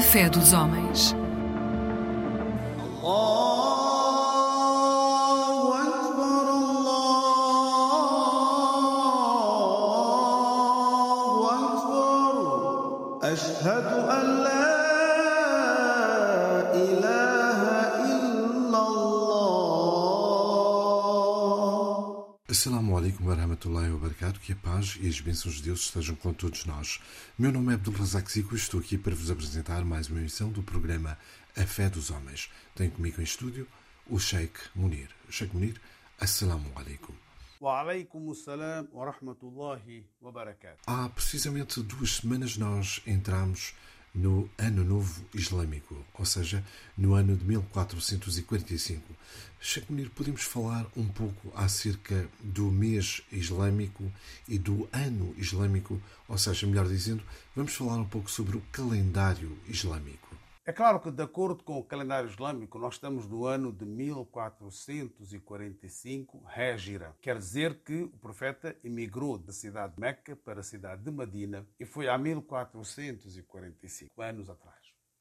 Fé dos homens. Que a paz e as bênçãos de Deus estejam com todos nós. Meu nome é Abdulrazak Zico e estou aqui para vos apresentar mais uma emissão do programa A Fé dos Homens. Tenho comigo em estúdio o Sheikh Munir. Sheikh Munir, Assalamu alaikum. Há precisamente duas semanas nós entramos no Ano Novo Islâmico, ou seja, no ano de 1445. Sheikh Munir, podemos falar um pouco acerca do mês islâmico e do ano islâmico, ou seja, melhor dizendo, vamos falar um pouco sobre o calendário islâmico. É claro que, de acordo com o calendário islâmico, nós estamos no ano de 1445 Hégira. Quer dizer que o profeta emigrou da cidade de Meca para a cidade de Medina e foi há 1445 anos atrás.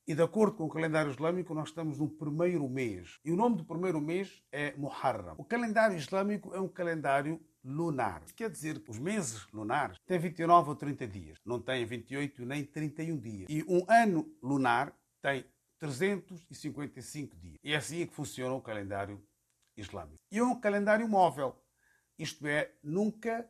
E de acordo com o calendário islâmico, nós estamos no primeiro mês. E o nome do primeiro mês é Muharram. O calendário islâmico é um calendário lunar. Quer dizer que os meses lunares têm 29 ou 30 dias, não têm 28 nem 31 dias. E um ano lunar tem 355 dias. E é assim que funciona o calendário islâmico. E é um calendário móvel. Isto é, nunca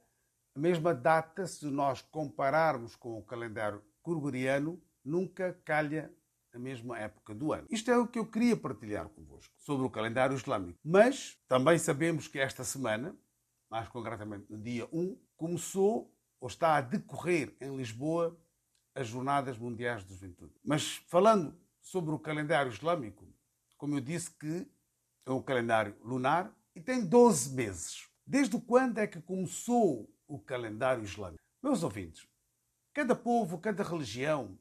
a mesma data, se nós compararmos com o calendário gregoriano, nunca calha a mesma época do ano. Isto é o que eu queria partilhar convosco sobre o calendário islâmico. Mas também sabemos que esta semana, mais concretamente no dia 1, começou ou está a decorrer em Lisboa as Jornadas Mundiais de Juventude. Mas falando sobre o calendário islâmico, como eu disse que é um calendário lunar e tem 12 meses. Desde quando é que começou o calendário islâmico? Meus ouvintes, cada povo, cada religião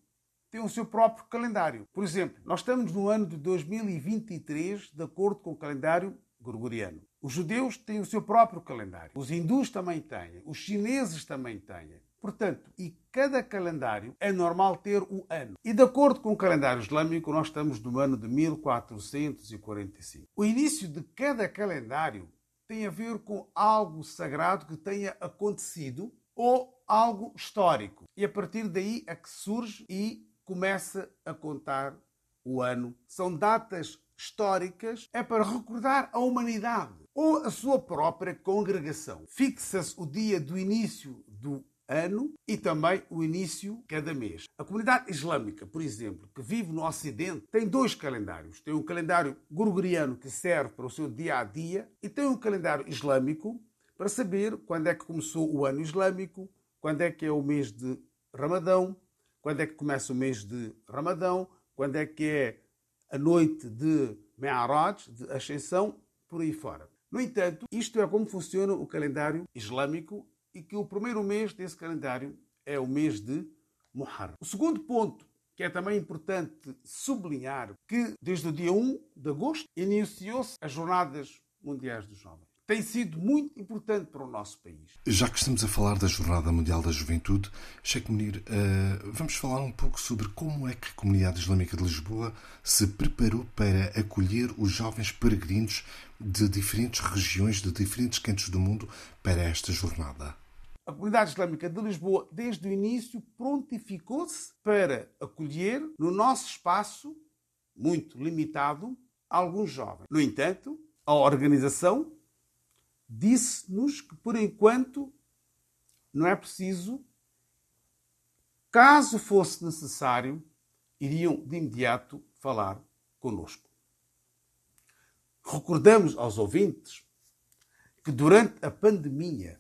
tem o seu próprio calendário. Por exemplo, nós estamos no ano de 2023, de acordo com o calendário gregoriano. Os judeus têm o seu próprio calendário. Os hindus também têm. Os chineses também têm. Portanto, e cada calendário é normal ter o ano. E de acordo com o calendário islâmico, nós estamos no ano de 1445. O início de cada calendário tem a ver com algo sagrado que tenha acontecido ou algo histórico. E a partir daí é que surge e começa a contar o ano. São datas históricas, é para recordar a humanidade ou a sua própria congregação. Fixa-se o dia do início do ano e também o início cada mês. A comunidade islâmica, por exemplo, que vive no Ocidente, tem dois calendários. Tem um calendário gregoriano que serve para o seu dia a dia e tem um calendário islâmico para saber quando é que começou o ano islâmico, quando é que é o mês de Ramadão, quando é que começa o mês de Ramadão, quando é que é a noite de Me'araj, de Ascensão, por aí fora. No entanto, isto é como funciona o calendário islâmico e que o primeiro mês desse calendário é o mês de Muharram. O segundo ponto, que é também importante sublinhar, que desde o dia 1 de agosto iniciou-se as Jornadas Mundiais dos Jovens. Tem sido muito importante para o nosso país. Já que estamos a falar da Jornada Mundial da Juventude, Sheikh Munir, uh, vamos falar um pouco sobre como é que a Comunidade Islâmica de Lisboa se preparou para acolher os jovens peregrinos de diferentes regiões, de diferentes cantos do mundo, para esta jornada. A Comunidade Islâmica de Lisboa, desde o início, prontificou-se para acolher no nosso espaço, muito limitado, alguns jovens. No entanto, a organização disse-nos que, por enquanto, não é preciso. Caso fosse necessário, iriam de imediato falar conosco. Recordamos aos ouvintes que durante a pandemia,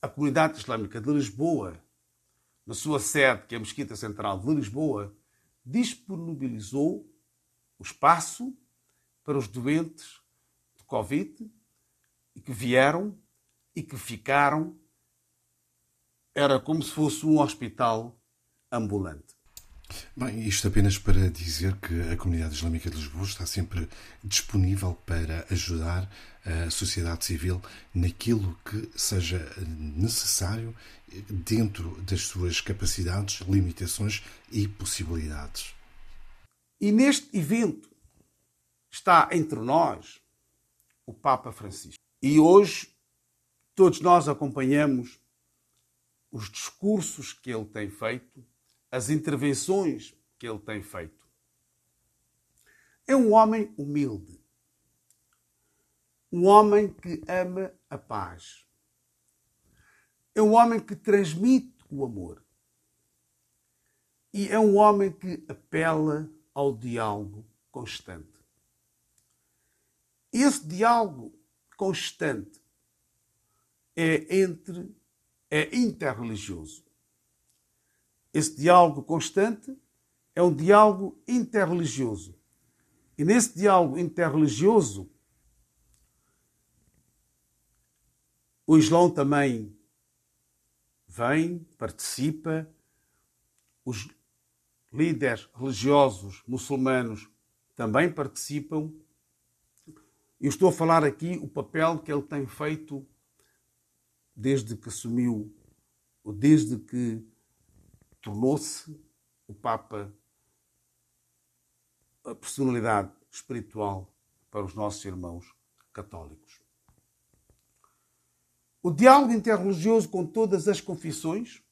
a comunidade islâmica de Lisboa, na sua sede, que é a Mesquita Central de Lisboa, disponibilizou o espaço para os doentes de Covid e que vieram e que ficaram. Era como se fosse um hospital ambulante. Bem, isto apenas para dizer que a Comunidade Islâmica de Lisboa está sempre disponível para ajudar a sociedade civil naquilo que seja necessário dentro das suas capacidades, limitações e possibilidades. E neste evento está entre nós o Papa Francisco. E hoje todos nós acompanhamos os discursos que ele tem feito, as intervenções que ele tem feito. É um homem humilde, um homem que ama a paz, é um homem que transmite o amor e é um homem que apela ao diálogo constante. Esse diálogo constante é entre é interreligioso. Esse diálogo constante é um diálogo interreligioso. E nesse diálogo interreligioso, o Islão também vem, participa, os líderes religiosos muçulmanos também participam. Eu estou a falar aqui o papel que ele tem feito desde que assumiu, ou desde que tornou-se o Papa a personalidade espiritual para os nossos irmãos católicos. O diálogo interreligioso com todas as confissões,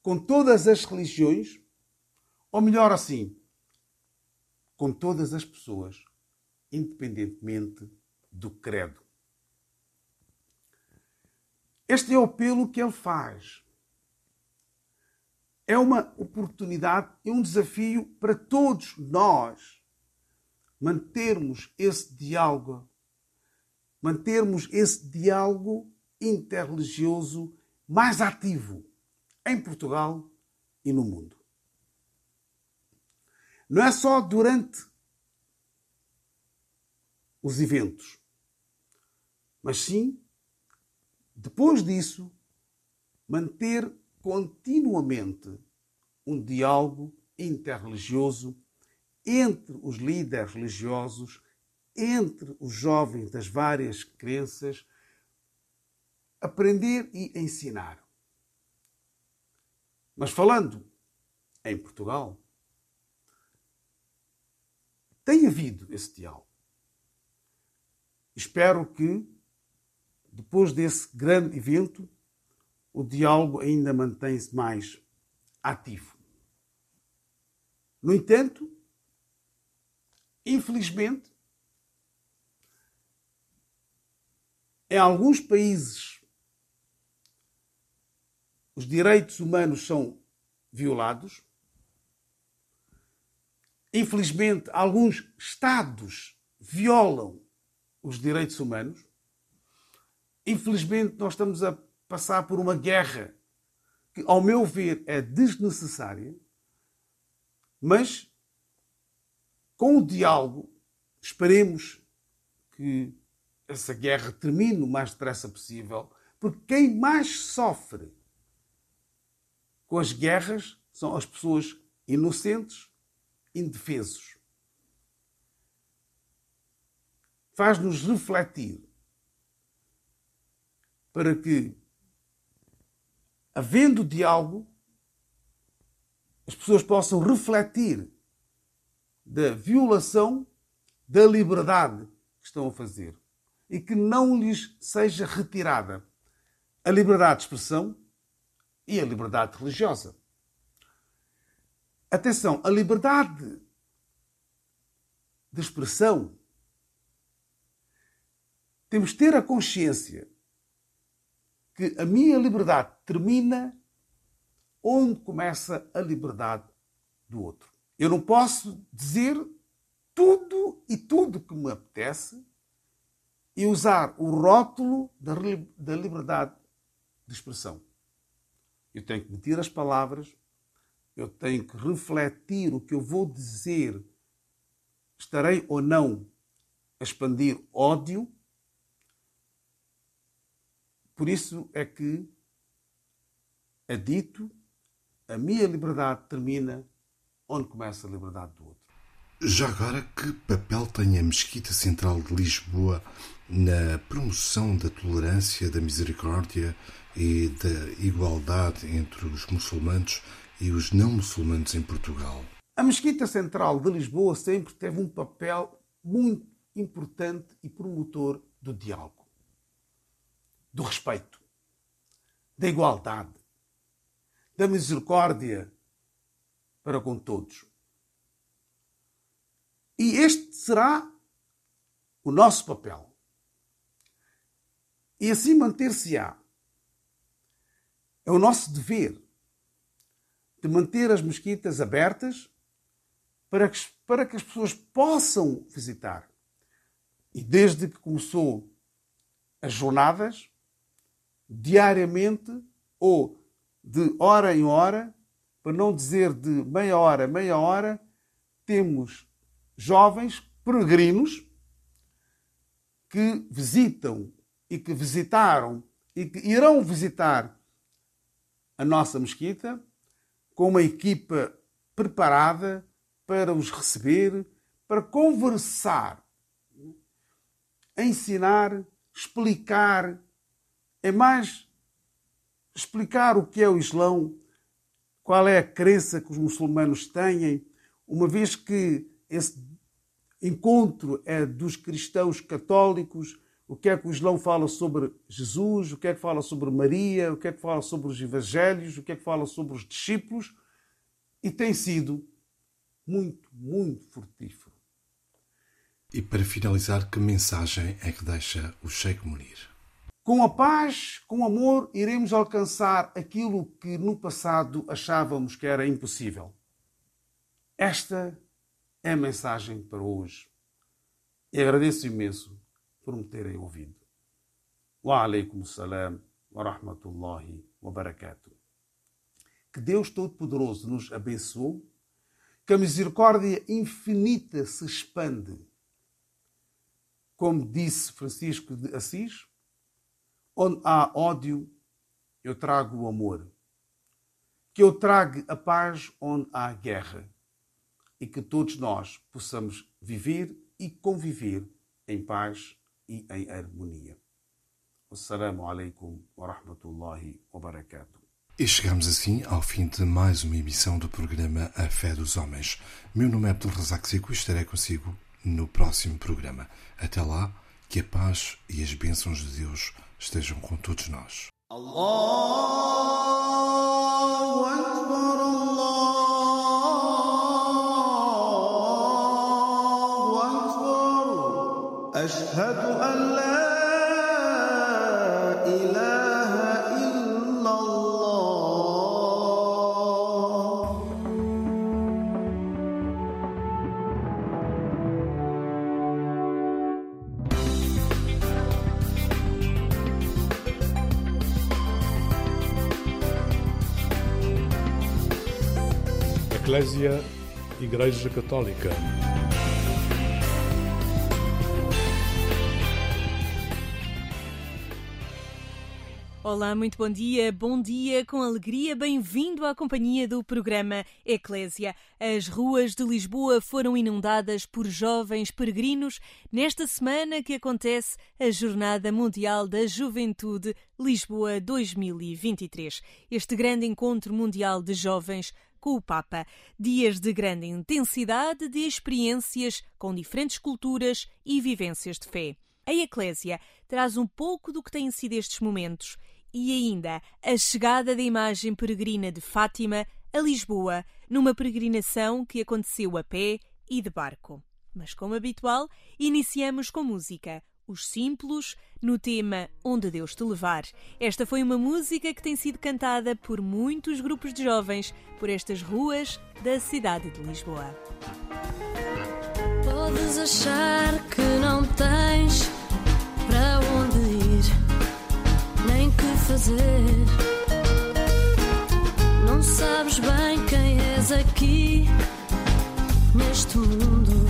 com todas as religiões, ou melhor assim, com todas as pessoas, independentemente do credo. Este é o apelo que ele faz. É uma oportunidade e um desafio para todos nós mantermos esse diálogo, mantermos esse diálogo interreligioso mais ativo em Portugal e no mundo. Não é só durante os eventos, mas sim depois disso, manter continuamente um diálogo interreligioso entre os líderes religiosos, entre os jovens das várias crenças, aprender e ensinar. Mas falando em Portugal, tem havido esse diálogo. Espero que depois desse grande evento, o diálogo ainda mantém-se mais ativo. No entanto, infelizmente, em alguns países os direitos humanos são violados. Infelizmente, alguns Estados violam os direitos humanos. Infelizmente, nós estamos a passar por uma guerra que, ao meu ver, é desnecessária, mas com o diálogo, esperemos que essa guerra termine o mais depressa possível, porque quem mais sofre com as guerras são as pessoas inocentes, indefesos. Faz-nos refletir para que, havendo diálogo, as pessoas possam refletir da violação da liberdade que estão a fazer e que não lhes seja retirada a liberdade de expressão e a liberdade religiosa. Atenção, a liberdade de expressão temos de ter a consciência que a minha liberdade termina onde começa a liberdade do outro. Eu não posso dizer tudo e tudo que me apetece e usar o rótulo da liberdade de expressão. Eu tenho que meter as palavras, eu tenho que refletir o que eu vou dizer. Estarei ou não a expandir ódio por isso é que é dito a minha liberdade termina onde começa a liberdade do outro. Já agora, que papel tem a Mesquita Central de Lisboa na promoção da tolerância, da misericórdia e da igualdade entre os muçulmanos e os não muçulmanos em Portugal? A Mesquita Central de Lisboa sempre teve um papel muito importante e promotor do diálogo, do respeito, da igualdade, da misericórdia para com todos. E este será o nosso papel. E assim manter-se-á. É o nosso dever de manter as mesquitas abertas para que, para que as pessoas possam visitar. E desde que começou as jornadas, diariamente ou de hora em hora, para não dizer de meia hora, meia hora, temos jovens peregrinos que visitam e que visitaram e que irão visitar a nossa mesquita com uma equipa preparada para os receber, para conversar, ensinar, explicar, é mais explicar o que é o Islão, qual é a crença que os muçulmanos têm, uma vez que esse encontro é dos cristãos católicos, o que é que o Islão fala sobre Jesus, o que é que fala sobre Maria, o que é que fala sobre os evangelhos, o que é que fala sobre os discípulos, e tem sido muito, muito frutífero. E para finalizar, que mensagem é que deixa o Sheikh Munir? Com a paz, com amor, iremos alcançar aquilo que no passado achávamos que era impossível. Esta é a mensagem para hoje. E agradeço imenso por me terem ouvido. Wa alaikum salam wa rahmatullahi wa barakatuh. Que Deus Todo-Poderoso nos abençoe, que a misericórdia infinita se expande. Como disse Francisco de Assis, onde há ódio, eu trago o amor. Que eu traga a paz onde há guerra. E que todos nós possamos viver e conviver em paz e em harmonia. Assalamu alaikum wa rahmatullahi wa barakatuh. E chegamos assim ao fim de mais uma emissão do programa A Fé dos Homens. Meu nome é Abdul Razak Zico e estarei consigo no próximo programa. Até lá, que a paz e as bênçãos de Deus estejam com todos nós. Allahu Akbar, Allahu Akbar. Eclésia Igreja Católica. Olá, muito bom dia, bom dia, com alegria, bem-vindo à companhia do programa Eclésia. As ruas de Lisboa foram inundadas por jovens peregrinos nesta semana que acontece a Jornada Mundial da Juventude Lisboa 2023. Este grande encontro mundial de jovens com o Papa. Dias de grande intensidade de experiências com diferentes culturas e vivências de fé. A Eclésia traz um pouco do que têm sido estes momentos e ainda a chegada da imagem peregrina de Fátima a Lisboa, numa peregrinação que aconteceu a pé e de barco. Mas, como habitual, iniciamos com música. Os Simples, no tema Onde Deus Te Levar. Esta foi uma música que tem sido cantada por muitos grupos de jovens por estas ruas da cidade de Lisboa. Podes achar que não tens para onde ir, nem que fazer. Não sabes bem quem és aqui, neste mundo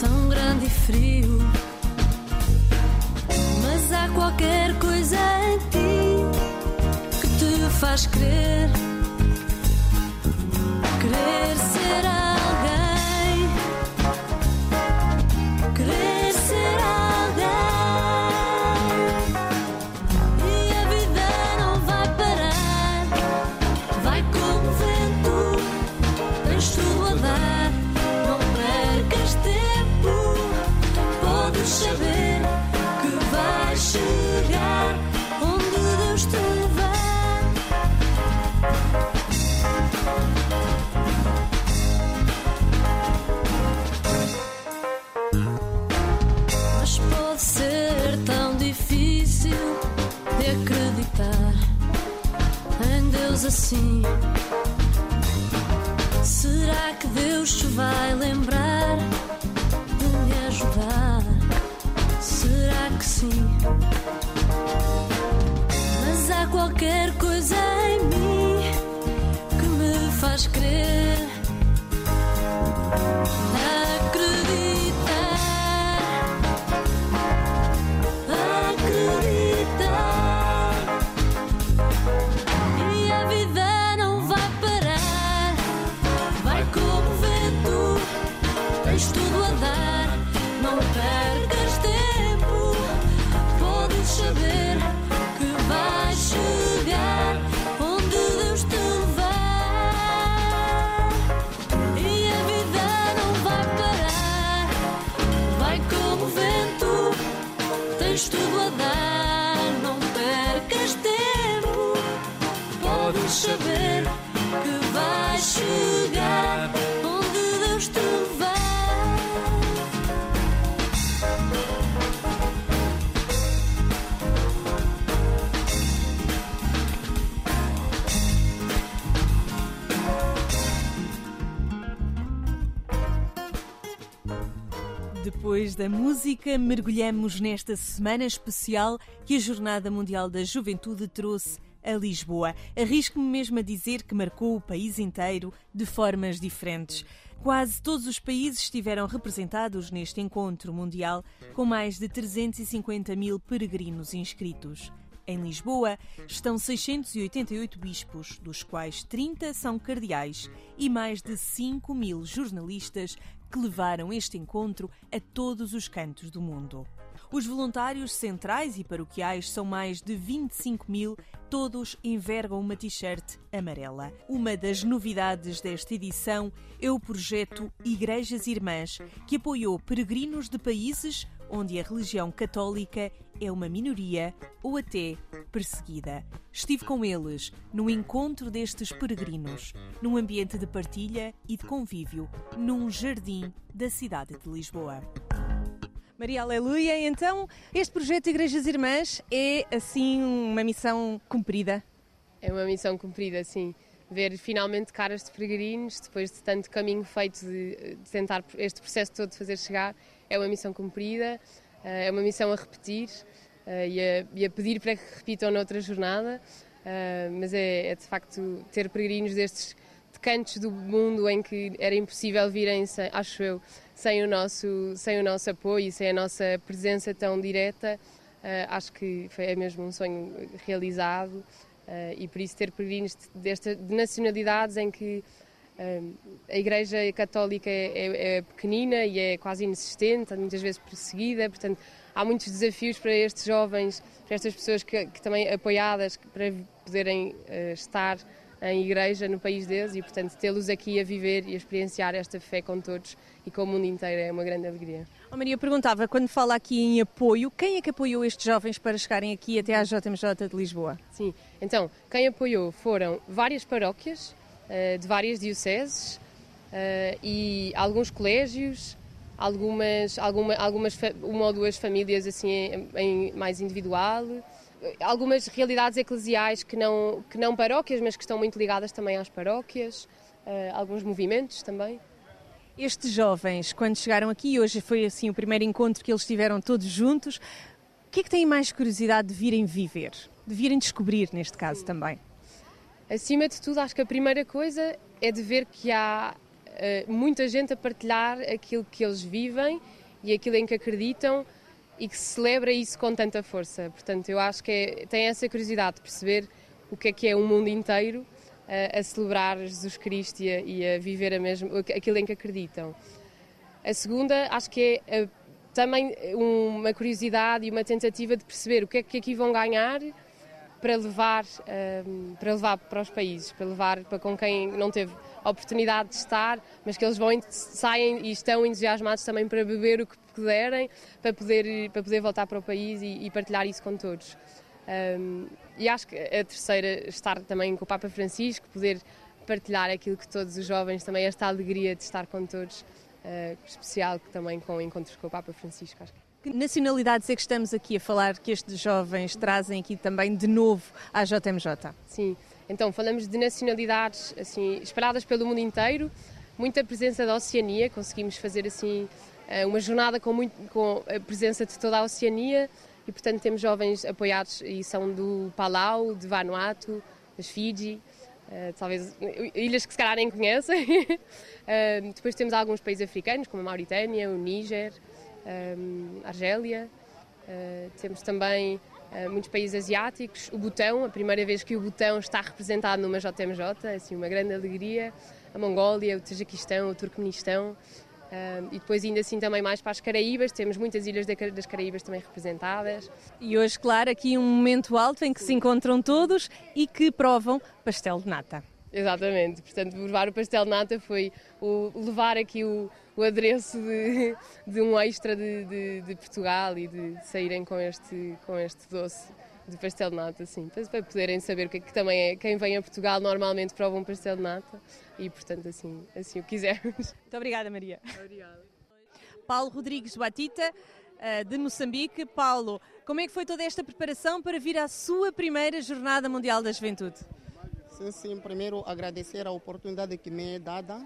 tão grande e frio qualquer coisa em ti que te faz crer, querer será. Assim? Será que Deus te vai lembrar de me ajudar? Será que sim? Mas há qualquer coisa em mim que me faz crer. Depois da música, mergulhamos nesta semana especial que a Jornada Mundial da Juventude trouxe a Lisboa. Arrisco-me mesmo a dizer que marcou o país inteiro de formas diferentes. Quase todos os países estiveram representados neste encontro mundial, com mais de 350 mil peregrinos inscritos. Em Lisboa estão 688 bispos, dos quais 30 são cardeais, e mais de 5 mil jornalistas que levaram este encontro a todos os cantos do mundo. Os voluntários centrais e paroquiais são mais de 25 mil, todos envergam uma t-shirt amarela. Uma das novidades desta edição é o projeto Igrejas Irmãs, que apoiou peregrinos de países onde a religião católica é uma minoria ou até perseguida. Estive com eles no encontro destes peregrinos, num ambiente de partilha e de convívio, num jardim da cidade de Lisboa. Maria Aleluia, então este projeto Igrejas Irmãs é assim uma missão cumprida? É uma missão cumprida, sim. Ver finalmente caras de peregrinos, depois de tanto caminho feito de, de tentar este processo todo de fazer chegar, é uma missão cumprida, eh, é uma missão a repetir eh, e a, e a pedir para que repitam noutra jornada, eh, mas é, é de facto ter peregrinos destes de cantos do mundo em que era impossível virem, sem, acho eu, sem o nosso, sem o nosso apoio, sem a nossa presença tão direta, uh, acho que foi, é mesmo um sonho realizado uh, e por isso ter peregrinos de, de nacionalidades em que a Igreja Católica é, é, é, pequenina e é quase inexistente, muitas vezes perseguida, portanto há muitos desafios para estes jovens, para estas pessoas que, que também apoiadas para poderem estar em igreja no país deles e, portanto, tê-los aqui a viver e a experienciar esta fé com todos e com o mundo inteiro é uma grande alegria. Oh, Maria, perguntava, quando fala aqui em apoio, quem é que apoiou estes jovens para chegarem aqui até à JMJ de Lisboa? Sim, então, quem apoiou foram várias paróquias uh, de várias dioceses uh, e alguns colégios, algumas, alguma, algumas uma ou duas famílias assim em, em mais individual, algumas realidades eclesiais que não, que não paróquias, mas que estão muito ligadas também às paróquias, alguns movimentos também. Estes jovens, quando chegaram aqui, hoje foi assim o primeiro encontro que eles tiveram todos juntos, o que é que têm mais curiosidade de virem viver, de virem descobrir neste caso também? Acima de tudo, acho que a primeira coisa é de ver que há uh, muita gente a partilhar aquilo que eles vivem e aquilo em que acreditam e que celebra isso com tanta força. Portanto, eu acho que é, tem essa curiosidade de perceber o que é que é um mundo inteiro uh, a celebrar Jesus Cristo e a, e a viver a mesmo, aquilo em que acreditam. A segunda, acho que é uh, também uma curiosidade e uma tentativa de perceber o que é que aqui vão ganhar para levar, uh, para levar para os países, para levar para com quem não teve a oportunidade de estar, mas que eles vão saem e estão entusiasmados também para beber o que puderem, para poder, para poder voltar para o país e, e partilhar isso com todos. Um, e acho que a terceira, estar também com o Papa Francisco, poder partilhar aquilo que todos os jovens, também esta alegria de estar com todos, uh, especial também com encontros com o Papa Francisco. Acho que que nacionalidades é que estamos aqui a falar que estes jovens trazem aqui também de novo à JMJ? Sim, Então falamos de nacionalidades assim espalhadas pelo mundo inteiro, muita presença da Oceania, conseguimos fazer assim eh, uma jornada com, muito, com a presença de toda a Oceania e portanto temos jovens apoiados e são do Palau, de Vanuatu, das Fiji, eh, talvez ilhas que se calhar nem conhecem. Eh, depois temos alguns países africanos como a Mauritânia, o Níger, Argélia. Eh, temos também eh, muitos países asiáticos, o Butão, a primeira vez que o Butão está representado numa JMJ, é assim, uma grande alegria. A Mongólia, o Tajiquistão, o Turcomenistão. e depois ainda assim também mais para as Caraíbas, temos muitas ilhas da- das Caraíbas também representadas. E hoje, claro, aqui um momento alto em que se encontram todos e que provam pastel de nata. Exatamente, portanto, levar o pastel de nata foi o, levar aqui o, o adereço de, de um extra de, de- de Portugal e de saírem com este, com este doce de pastel de nata, assim, para, poderem saber o que é que também é, quem vem a Portugal normalmente prova um pastel de nata e, portanto, assim, assim o quisermos. Muito obrigada, Maria. Paulo Rodrigues Batita, eh, de Moçambique. Paulo, como é que foi toda esta preparação para vir à sua primeira Jornada Mundial da Juventude? Sim, sim. Primeiro, agradecer a oportunidade que me é dada.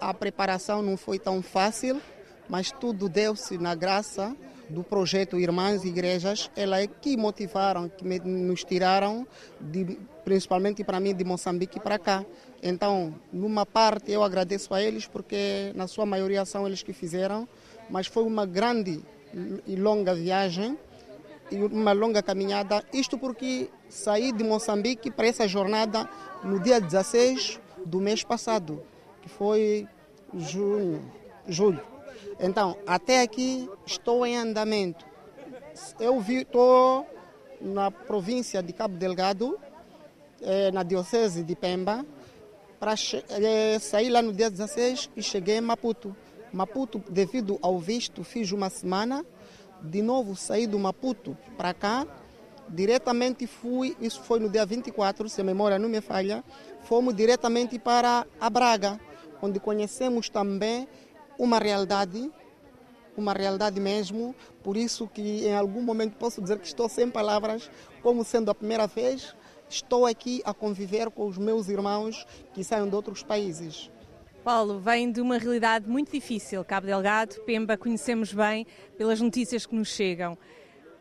A preparação não foi tão fácil, mas tudo deu-se na graça do projeto Irmãs e Igrejas. Elas é que motivaram, que me- nos tiraram, de- principalmente para mim, de Moçambique para cá. Então, numa parte, eu agradeço a eles, porque na sua maioria são eles que fizeram, mas foi uma grande e longa viagem uma longa caminhada. Isto porque saí de Moçambique para essa jornada no dia 16 do mês passado, que foi junho, julho. Então, até aqui estou em andamento. Eu estou na província de Cabo Delgado, eh, na diocese de Pemba, para eh, sair lá no dia 16 e cheguei em Maputo. Maputo, devido ao visto, fiz uma semana. De novo, saí do Maputo para cá. Diretamente fui, isso foi no dia 24, se a memória não me falha, fomos diretamente para a Braga, onde conhecemos também uma realidade, uma realidade mesmo. Por isso que em algum momento posso dizer que estou sem palavras, como sendo a primeira vez, estou aqui a conviver com os meus irmãos que saem de outros países. Paulo, vem de uma realidade muito difícil. Cabo Delgado, Pemba, conhecemos bem pelas notícias que nos chegam.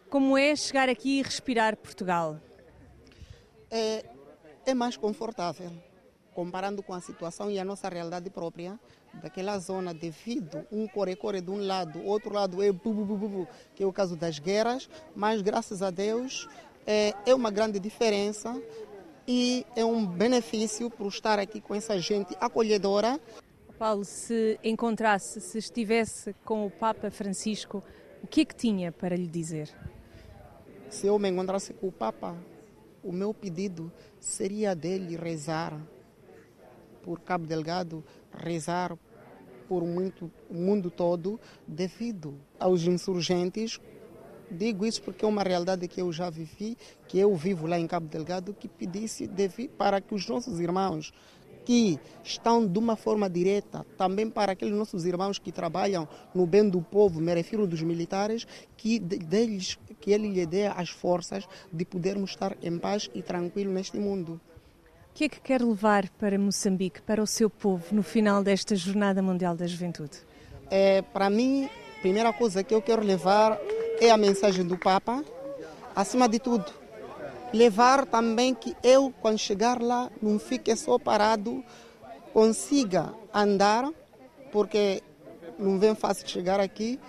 Como é chegar aqui e respirar Portugal? é, é mais confortável, comparando com a situação e a nossa realidade própria daquela zona, devido um core-core de um lado, outro lado é bu, bu, bu, bu, que é o caso das guerras, mas graças a Deus é, é uma grande diferença e é um benefício por estar aqui com essa gente acolhedora. Paulo, se encontrasse, se estivesse com o Papa Francisco, o que é que tinha para lhe dizer? Se eu me encontrasse com o Papa, o meu pedido seria dele rezar por Cabo Delgado, rezar por muito, o mundo todo, devido aos insurgentes. Digo isso porque é uma realidade que eu já vivi, que eu vivo lá em Cabo Delgado, que pedisse devi- para que os nossos irmãos que estão de uma forma direta, também para aqueles nossos irmãos que trabalham no bem do povo, me refiro dos militares, que de- deles que ele lhe dê as forças de podermos estar em paz e tranquilo neste mundo. O que é que quer levar para Moçambique, para o seu povo, no final desta Jornada Mundial da Juventude? É, para mim, a primeira coisa que eu quero levar é a mensagem do Papa. Acima de tudo, levar também que eu, quando chegar lá, não fique só parado, consiga andar, porque não vem fácil chegar aqui.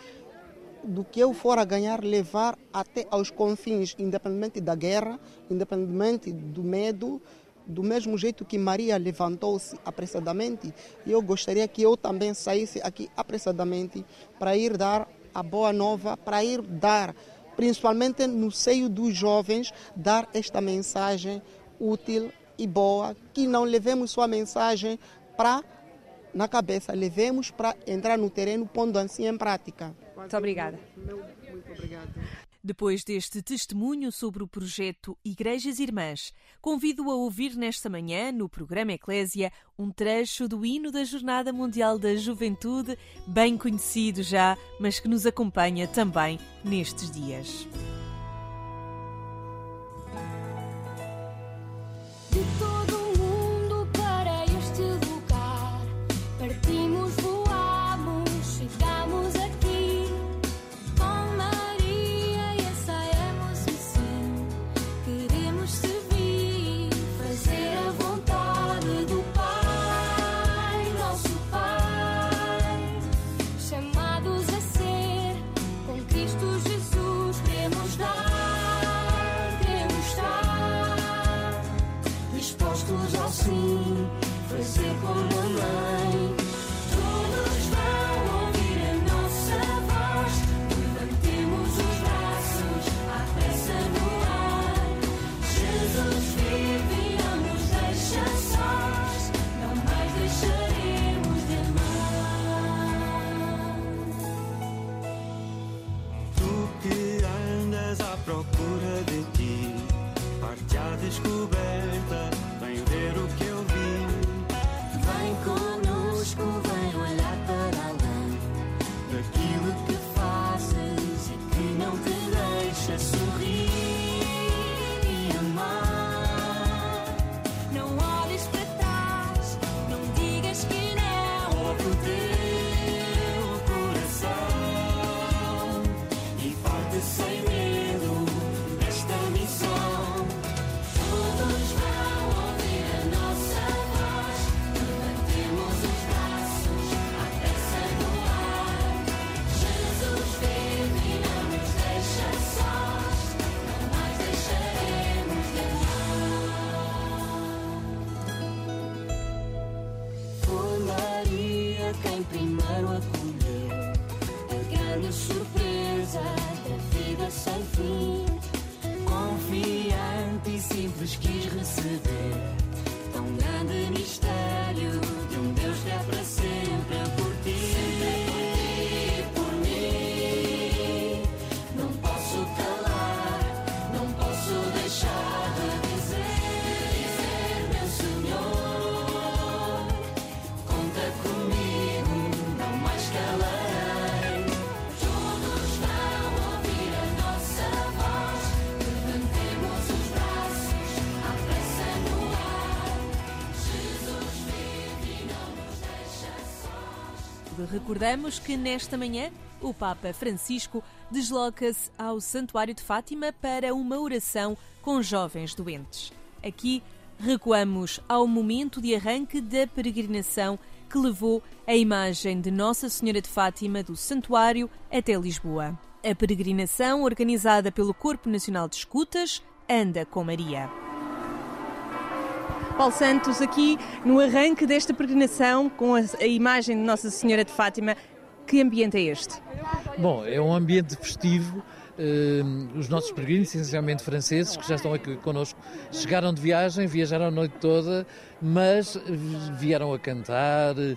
Do que eu for a ganhar, levar até aos confins, independente da guerra, independente do medo, do mesmo jeito que Maria levantou-se apressadamente, eu gostaria que eu também saísse aqui apressadamente para ir dar a boa nova, para ir dar, principalmente no seio dos jovens, dar esta mensagem útil e boa, que não levemos só a mensagem para na cabeça, levemos para entrar no terreno, pondo assim em prática. Muito obrigada. Muito obrigado. Depois deste testemunho sobre o projeto Igrejas Irmãs, convido a ouvir nesta manhã, no programa Eclésia, um trecho do hino da Jornada Mundial da Juventude, bem conhecido já, mas que nos acompanha também nestes dias. Recordamos que nesta manhã o Papa Francisco desloca-se ao Santuário de Fátima para uma oração com jovens doentes. Aqui recuamos ao momento de arranque da peregrinação que levou a imagem de Nossa Senhora de Fátima do Santuário até Lisboa. A peregrinação, organizada pelo Corpo Nacional de Escutas, anda com Maria. Paulo Santos, aqui no arranque desta peregrinação, com a, imagem de Nossa Senhora de Fátima, que ambiente é este? Bom, é um ambiente festivo. Eh, os nossos peregrinos, essencialmente franceses, que já estão aqui connosco, chegaram de viagem, viajaram a noite toda, mas eh, vieram a cantar, eh,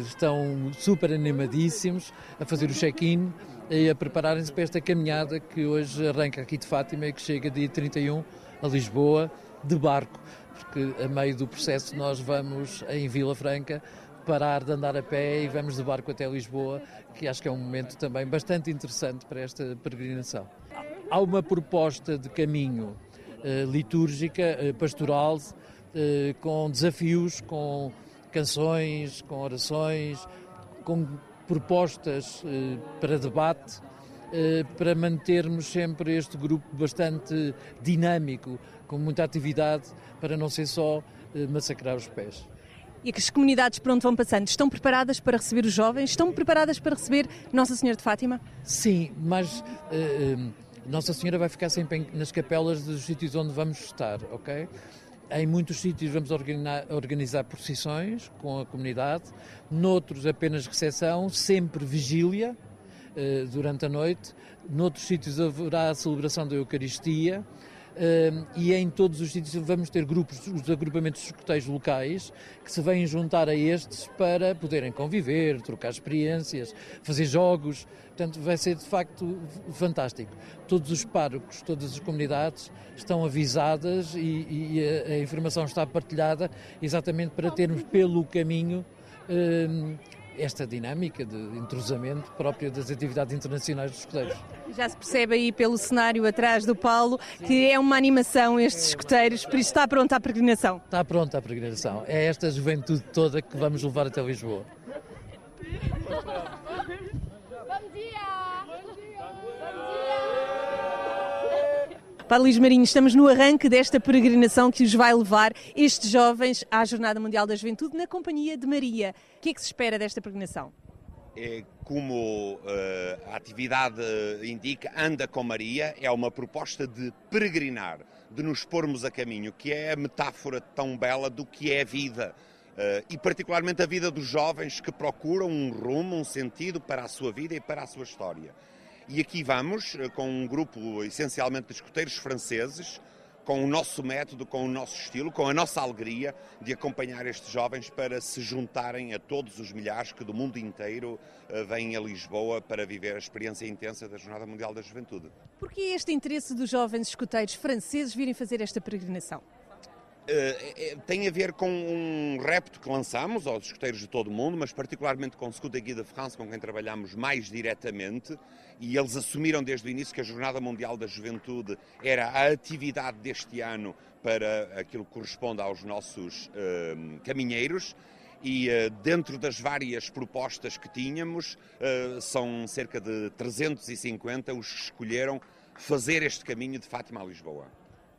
estão super animadíssimos a fazer o check-in e a prepararem-se para esta caminhada que hoje arranca aqui de Fátima e que chega dia 31 a Lisboa de barco, porque a meio do processo nós vamos em Vila Franca parar de andar a pé e vamos de barco até Lisboa, que acho que é um momento também bastante interessante para esta peregrinação. Há uma proposta de caminho eh, litúrgica, eh, pastoral, eh, com desafios, com canções, com orações, com propostas eh, para debate, eh, para mantermos sempre este grupo bastante dinâmico, com muita atividade, para não ser só eh, massacrar os pés. E que as comunidades por onde vão passando estão preparadas para receber os jovens? Estão preparadas para receber Nossa Senhora de Fátima? Sim, mas eh, Nossa Senhora vai ficar sempre em- nas capelas dos sítios onde vamos estar, ok? Em muitos sítios vamos organizar, organizar procissões com a comunidade, noutros apenas recepção, sempre vigília durante a noite, noutros sítios haverá a celebração da Eucaristia. E em todos os sítios vamos ter grupos, os agrupamentos de escuteiros locais, que se vêm juntar a estes para poderem conviver, trocar experiências, fazer jogos. Portanto, vai ser de facto fantástico. Todos os párocos, todas as comunidades estão avisadas e, e a, a informação está partilhada exatamente para termos pelo caminho esta dinâmica de entrosamento própria das atividades internacionais dos escuteiros. Já se percebe aí pelo cenário atrás do Paulo que é uma animação estes escuteiros, por isso está pronta a peregrinação. Está pronta a peregrinação. É esta juventude toda que vamos levar até Lisboa. Padre Luís Marinho, estamos no arranque desta peregrinação que os vai levar estes jovens à Jornada Mundial da Juventude na companhia de Maria. O que é que se espera desta peregrinação? É como eh, a atividade indica, anda com Maria, é uma proposta de peregrinar, de nos pormos a caminho, que é a metáfora tão bela do que é a vida. Eh, e particularmente a vida dos jovens que procuram um rumo, um sentido para a sua vida e para a sua história. E aqui vamos eh, com um grupo essencialmente de escuteiros franceses, com o nosso método, com o nosso estilo, com a nossa alegria de acompanhar estes jovens para se juntarem a todos os milhares que do mundo inteiro eh, vêm a Lisboa para viver a experiência intensa da Jornada Mundial da Juventude. Por que este interesse dos jovens escuteiros franceses virem fazer esta peregrinação? Uh, tem a ver com um repto que lançamos aos escuteiros de todo o mundo, mas particularmente com o Scout Guia de France, com quem trabalhamos mais diretamente, e eles assumiram desde o início que a Jornada Mundial da Juventude era a atividade deste ano para aquilo que corresponde aos nossos uh, caminheiros. E dentro das várias propostas que tínhamos, são cerca de 350 os que escolheram fazer este caminho de Fátima a Lisboa.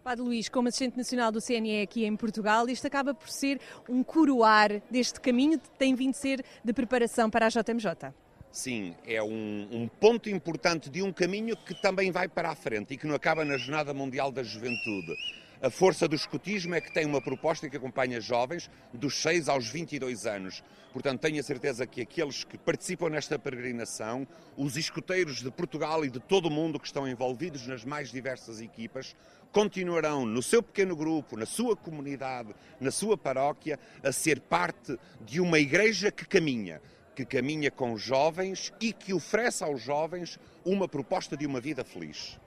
Padre Luís, como assistente nacional do CNE aqui em Portugal, isto acaba por ser um coroar deste caminho que tem vindo a ser de preparação para a JMJ. Sim, é um, um, ponto importante de um caminho que também vai para a frente e que não acaba na Jornada Mundial da Juventude. A força do escutismo é que tem uma proposta que acompanha jovens dos 6 aos 22 anos. Portanto, tenho a certeza que aqueles que participam nesta peregrinação, os escuteiros de Portugal e de todo o mundo que estão envolvidos nas mais diversas equipas, continuarão no seu pequeno grupo, na sua comunidade, na sua paróquia, a ser parte de uma igreja que caminha, que caminha com jovens e que oferece aos jovens uma proposta de uma vida feliz.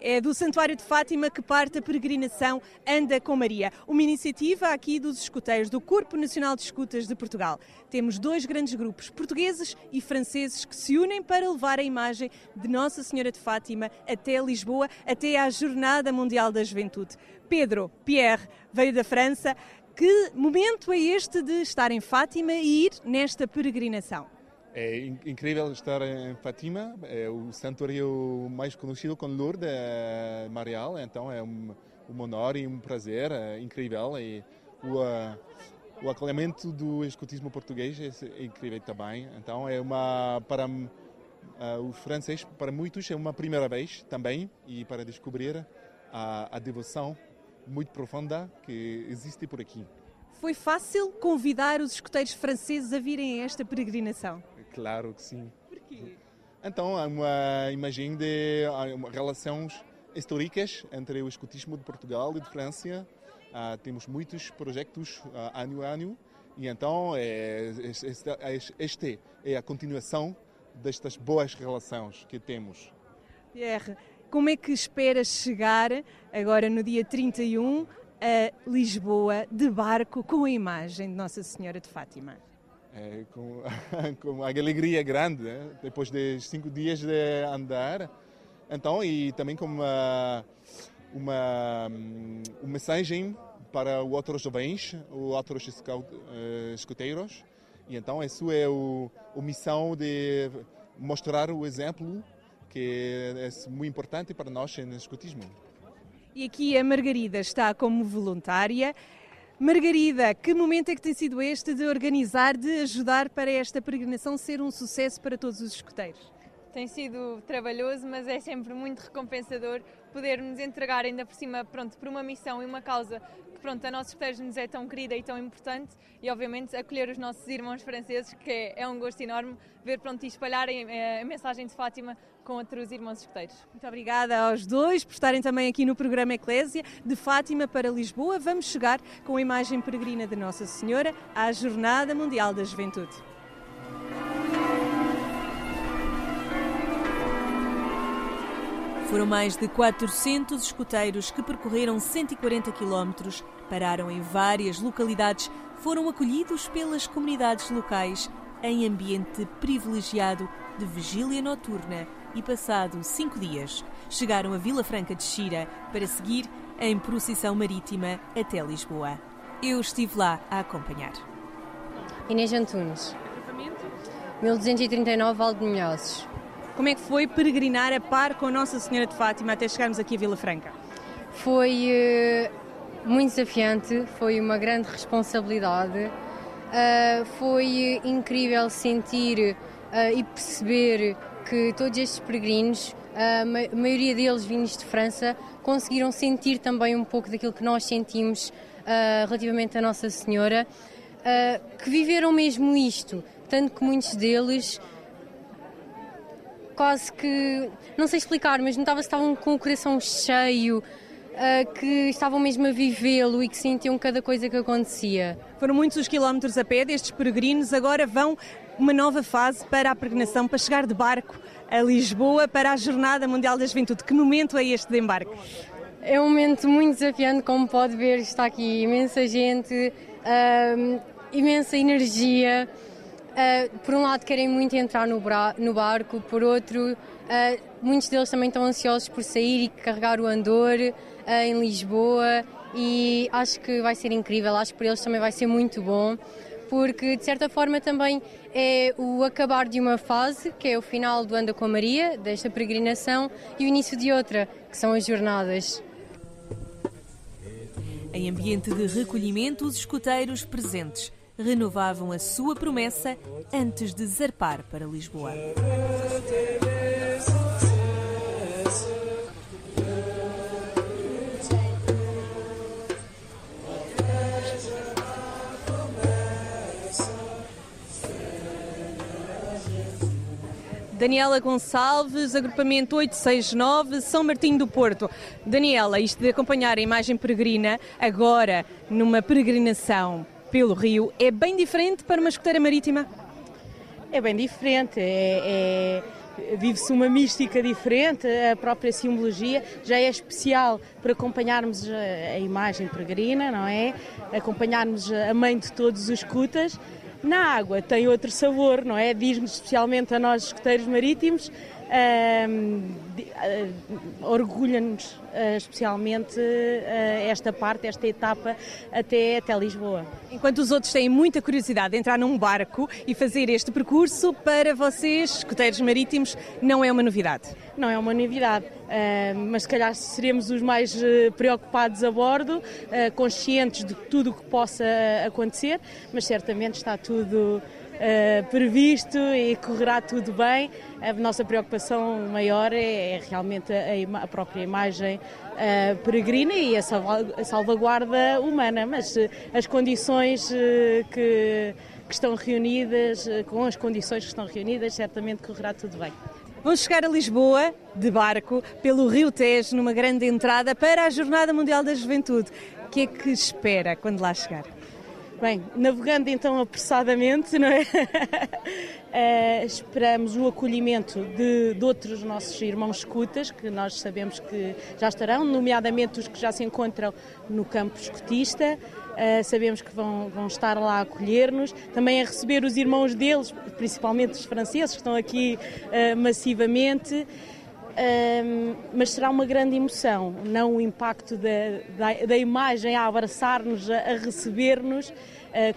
É do Santuário de Fátima que parte a peregrinação Anda com Maria, uma iniciativa aqui dos escuteiros do Corpo Nacional de Escutas de Portugal. Temos dois grandes grupos, portugueses e franceses, que se unem para levar a imagem de Nossa Senhora de Fátima até Lisboa, até à Jornada Mundial da Juventude. Pedro Pierre veio da França. Que momento é este de estar em Fátima e ir nesta peregrinação? É incrível estar em Fátima, é o santuário mais conhecido com Lourdes é Marial, então é um, um honor e um prazer é incrível. E o, uh, o acolhimento do escutismo português é incrível também. Então é uma para uh, o francês para muitos é uma primeira vez também e para descobrir a, a devoção muito profunda que existe por aqui. Foi fácil convidar os escuteiros franceses a virem a esta peregrinação? Claro que sim. Porquê? Então, há uma imagem de há relações históricas entre o escutismo de Portugal e de França. Uh, temos muitos projetos uh, ano a ano e então é, este é a continuação destas boas relações que temos. Pierre, como é que esperas chegar agora no dia 31 a Lisboa de barco com a imagem de Nossa Senhora de Fátima? É, com, com uma alegria grande, né? depois de cinco dias de andar. Então, e também com uma, uma, uma mensagem para os outros jovens, os outros escuteiros. E então, isso é o, a missão de mostrar o exemplo que é muito importante para nós no escutismo. E aqui a Margarida está como voluntária. Margarida, que momento é que tem sido este de organizar, de ajudar para esta peregrinação ser um sucesso para todos os escuteiros? Tem sido trabalhoso, mas é sempre muito recompensador podermos entregar ainda por cima, pronto, por uma missão e uma causa pronto, a nossos escuteiros nos é tão querida e tão importante e, obviamente, acolher os nossos irmãos franceses, que é, é um gosto enorme ver, pronto, e espalharem a, a mensagem de Fátima com outros irmãos escuteiros. Muito obrigada aos dois por estarem também aqui no programa Eclésia, de Fátima para Lisboa. Vamos chegar com a imagem peregrina de Nossa Senhora à Jornada Mundial da Juventude. Foram mais de 400 escuteiros que percorreram 140 quilómetros, pararam em várias localidades, foram acolhidos pelas comunidades locais em ambiente privilegiado de vigília noturna e passado cinco dias, chegaram a Vila Franca de Xira para seguir em procissão marítima até Lisboa. Eu estive lá a acompanhar. Inês Antunes. 1239 Valdeminhosos. Como é que foi peregrinar a par com Nossa Senhora de Fátima até chegarmos aqui a Vila Franca? Foi eh, muito desafiante, foi uma grande responsabilidade. Uh, foi incrível sentir uh, e perceber que todos estes peregrinos, a ma maioria deles vindos de França, conseguiram sentir também um pouco daquilo que nós sentimos uh, relativamente a Nossa Senhora, que viveram mesmo isto, tanto que muitos deles quase que, não sei explicar, mas notava-se estavam com o coração cheio, que estavam mesmo a vivê-lo e que sentiam cada coisa que acontecia. Foram muitos os quilómetros a pé destes peregrinos, agora vão uma nova fase para a peregrinação, para chegar de barco a Lisboa para a Jornada Mundial da Juventude. Que momento é este de embarque? É um momento muito desafiante, como pode ver, está aqui imensa gente, uh, imensa energia. Uh, por um lado querem muito entrar no, no barco, por outro, uh, muitos deles também estão ansiosos por sair e carregar o andor em Lisboa e acho que vai ser incrível, acho que para eles também vai ser muito bom, porque de certa forma também é o acabar de uma fase, que é o final do Anda com a Maria, desta peregrinação, e o início de outra, que são as jornadas. Em ambiente de recolhimento, os escuteiros presentes renovavam a sua promessa antes de zarpar para Lisboa. Daniela Gonçalves, agrupamento 869, São Martinho do Porto. Daniela, isto de acompanhar a imagem peregrina agora numa peregrinação pelo rio é bem diferente para uma escoteira marítima? É bem diferente, é, é vive-se uma mística diferente, a própria simbologia já é especial para acompanharmos a, imagem peregrina, não é? Acompanharmos a mãe de todos os escutas. Na água tem outro sabor, não é? Diz-nos especialmente a nós, escuteiros marítimos, uh, orgulha-nos especialmente uh, esta parte, esta etapa até, até Lisboa. Enquanto os outros têm muita curiosidade de entrar num barco e fazer este percurso, para vocês, escuteiros marítimos, não é uma novidade? Não é uma novidade, mas se calhar seremos os mais preocupados a bordo, conscientes de tudo o que possa acontecer, mas certamente está tudo uh, previsto e correrá tudo bem. A nossa preocupação maior é, é realmente a, a, própria imagem uh, peregrina e a, a, salvaguarda humana, mas uh, as condições que, que estão reunidas, com as condições que estão reunidas, certamente correrá tudo bem. Vamos chegar a Lisboa de barco pelo Rio Tejo numa grande entrada para a Jornada Mundial da Juventude. O que é que espera quando lá chegar? Bem, navegando então apressadamente, não é? uh, esperamos o acolhimento de, de, outros nossos irmãos escutas, que nós sabemos que já estarão, nomeadamente os que já se encontram no campo escutista. Uh, sabemos que vão, vão estar lá a acolher-nos, também a receber os irmãos deles, principalmente os franceses, que estão aqui uh, massivamente. Um, mas será uma grande emoção, não o impacto da, da, da imagem a abraçar-nos, a, a receber-nos, uh,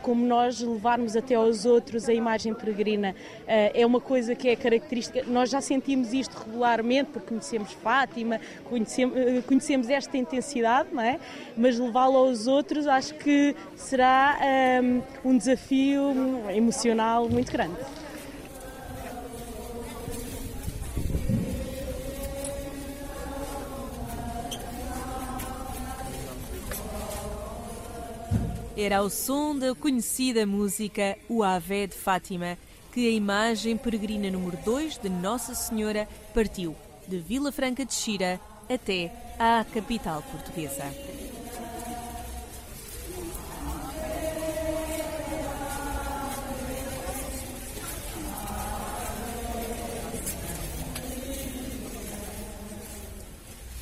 como nós levarmos até aos outros a imagem peregrina. Uh, é uma coisa que é característica, nós já sentimos isto regularmente, porque conhecemos Fátima, conhecemos, uh, conhecemos esta intensidade, não é? mas levá-lo aos outros acho que será um, um desafio emocional muito grande. Era ao som da conhecida música O Ave de Fátima que a imagem peregrina número 2 de Nossa Senhora partiu de Vila Franca de Xira até à capital portuguesa.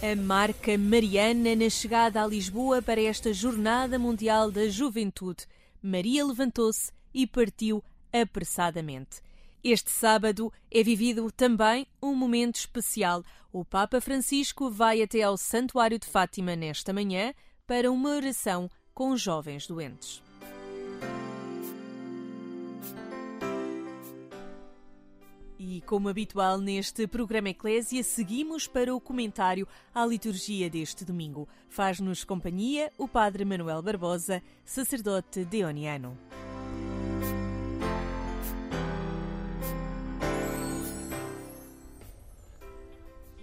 A marca mariana na chegada a Lisboa para esta Jornada Mundial da Juventude. Maria levantou-se e partiu apressadamente. Este sábado é vivido também um momento especial. O Papa Francisco vai até ao Santuário de Fátima nesta manhã para uma oração com jovens doentes. E, como habitual neste programa Eclésia, seguimos para o comentário à liturgia deste domingo. Faz-nos companhia o Padre Manuel Barbosa, sacerdote deoniano.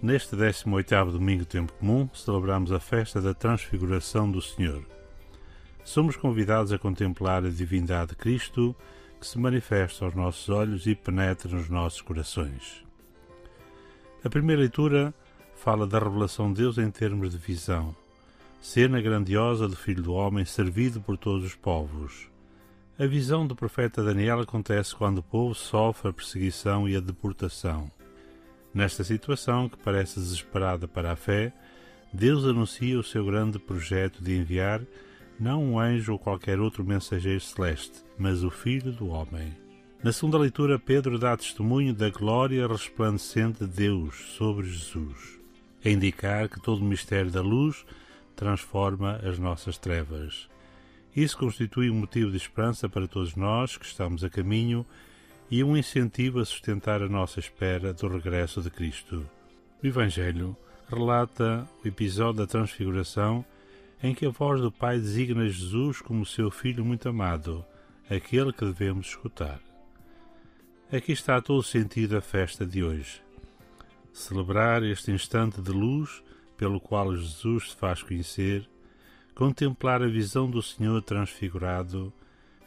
Neste 18º domingo tempo comum, celebramos a festa da Transfiguração do Senhor. Somos convidados a contemplar a divindade de Cristo que se manifesta aos nossos olhos e penetra nos nossos corações. A primeira leitura fala da revelação de Deus em termos de visão, cena grandiosa do Filho do Homem servido por todos os povos. A visão do profeta Daniel acontece quando o povo sofre a perseguição e a deportação. Nesta situação, que parece desesperada para a fé, Deus anuncia o seu grande projeto de enviar não um anjo ou qualquer outro mensageiro celeste, mas o Filho do Homem. Na segunda leitura, Pedro dá testemunho da glória resplandecente de Deus sobre Jesus, a indicar que todo o mistério da luz transforma as nossas trevas. Isso constitui um motivo de esperança para todos nós que estamos a caminho e um incentivo a sustentar a nossa espera do regresso de Cristo. O Evangelho relata o episódio da Transfiguração em que a voz do Pai designa Jesus como seu Filho muito amado, aquele que devemos escutar. Aqui está todo o sentido da festa de hoje. Celebrar este instante de luz pelo qual Jesus se faz conhecer, contemplar a visão do Senhor transfigurado,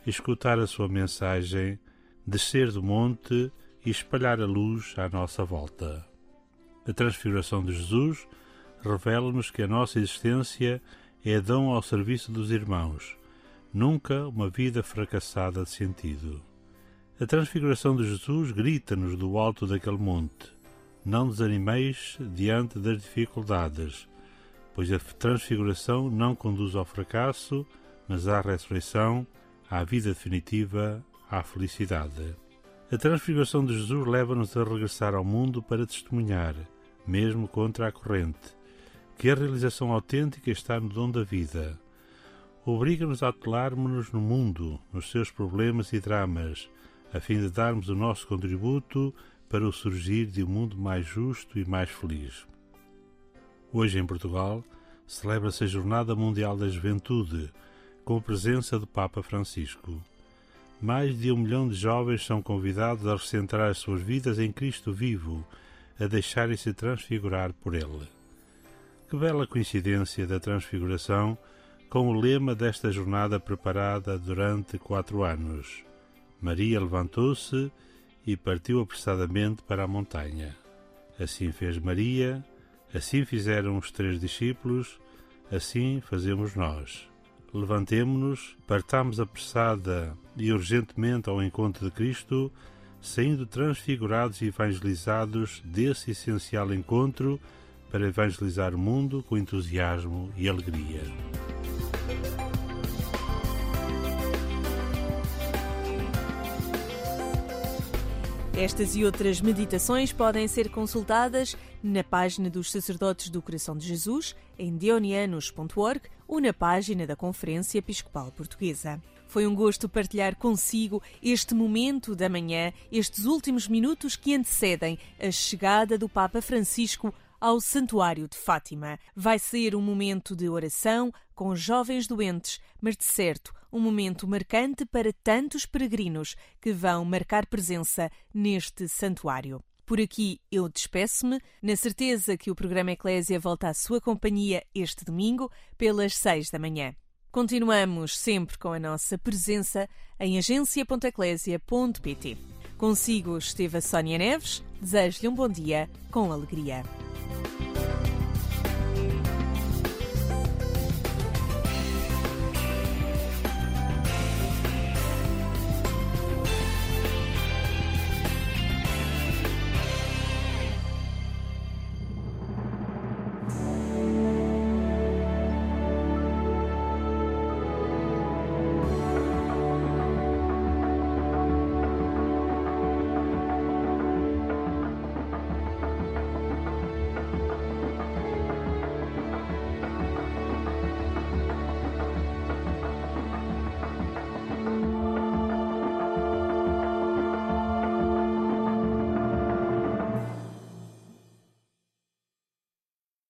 escutar a sua mensagem, descer do monte e espalhar a luz à nossa volta. A transfiguração de Jesus revela-nos que a nossa existência é dom ao serviço dos irmãos, nunca uma vida fracassada de sentido. A transfiguração de Jesus grita-nos do alto daquele monte: Não desanimeis diante das dificuldades, pois a transfiguração não conduz ao fracasso, mas à ressurreição, à vida definitiva, à felicidade. A transfiguração de Jesus leva-nos a regressar ao mundo para testemunhar, mesmo contra a corrente, que a realização autêntica está no dom da vida. Obriga-nos a atelarmos-nos no mundo, nos seus problemas e dramas, a fim de darmos o nosso contributo para o surgir de um mundo mais justo e mais feliz. Hoje, em Portugal, celebra-se a Jornada Mundial da Juventude, com a presença do Papa Francisco. Mais de um milhão de jovens são convidados a recentrar as suas vidas em Cristo vivo, a deixarem-se transfigurar por Ele. Que bela coincidência da transfiguração com o lema desta jornada preparada durante quatro anos. Maria levantou-se e partiu apressadamente para a montanha. Assim fez Maria, assim fizeram os três discípulos, assim fazemos nós. Levantemo-nos, partamos apressada e urgentemente ao encontro de Cristo, saindo transfigurados e evangelizados desse essencial encontro para evangelizar o mundo com entusiasmo e alegria. Estas e outras meditações podem ser consultadas na página dos Sacerdotes do Coração de Jesus, em deonianos.org ou na página da Conferência Episcopal Portuguesa. Foi um gosto partilhar consigo este momento da manhã, estes últimos minutos que antecedem a chegada do Papa Francisco ao Santuário de Fátima. Vai ser um momento de oração com jovens doentes, mas de certo um momento marcante para tantos peregrinos que vão marcar presença neste santuário. Por aqui eu despeço-me, na certeza que o programa Eclésia volta à sua companhia este domingo, pelas seis da manhã. Continuamos sempre com a nossa presença em agência.eclésia.pt. Consigo esteve a Sónia Neves. Desejo-lhe um bom dia com alegria.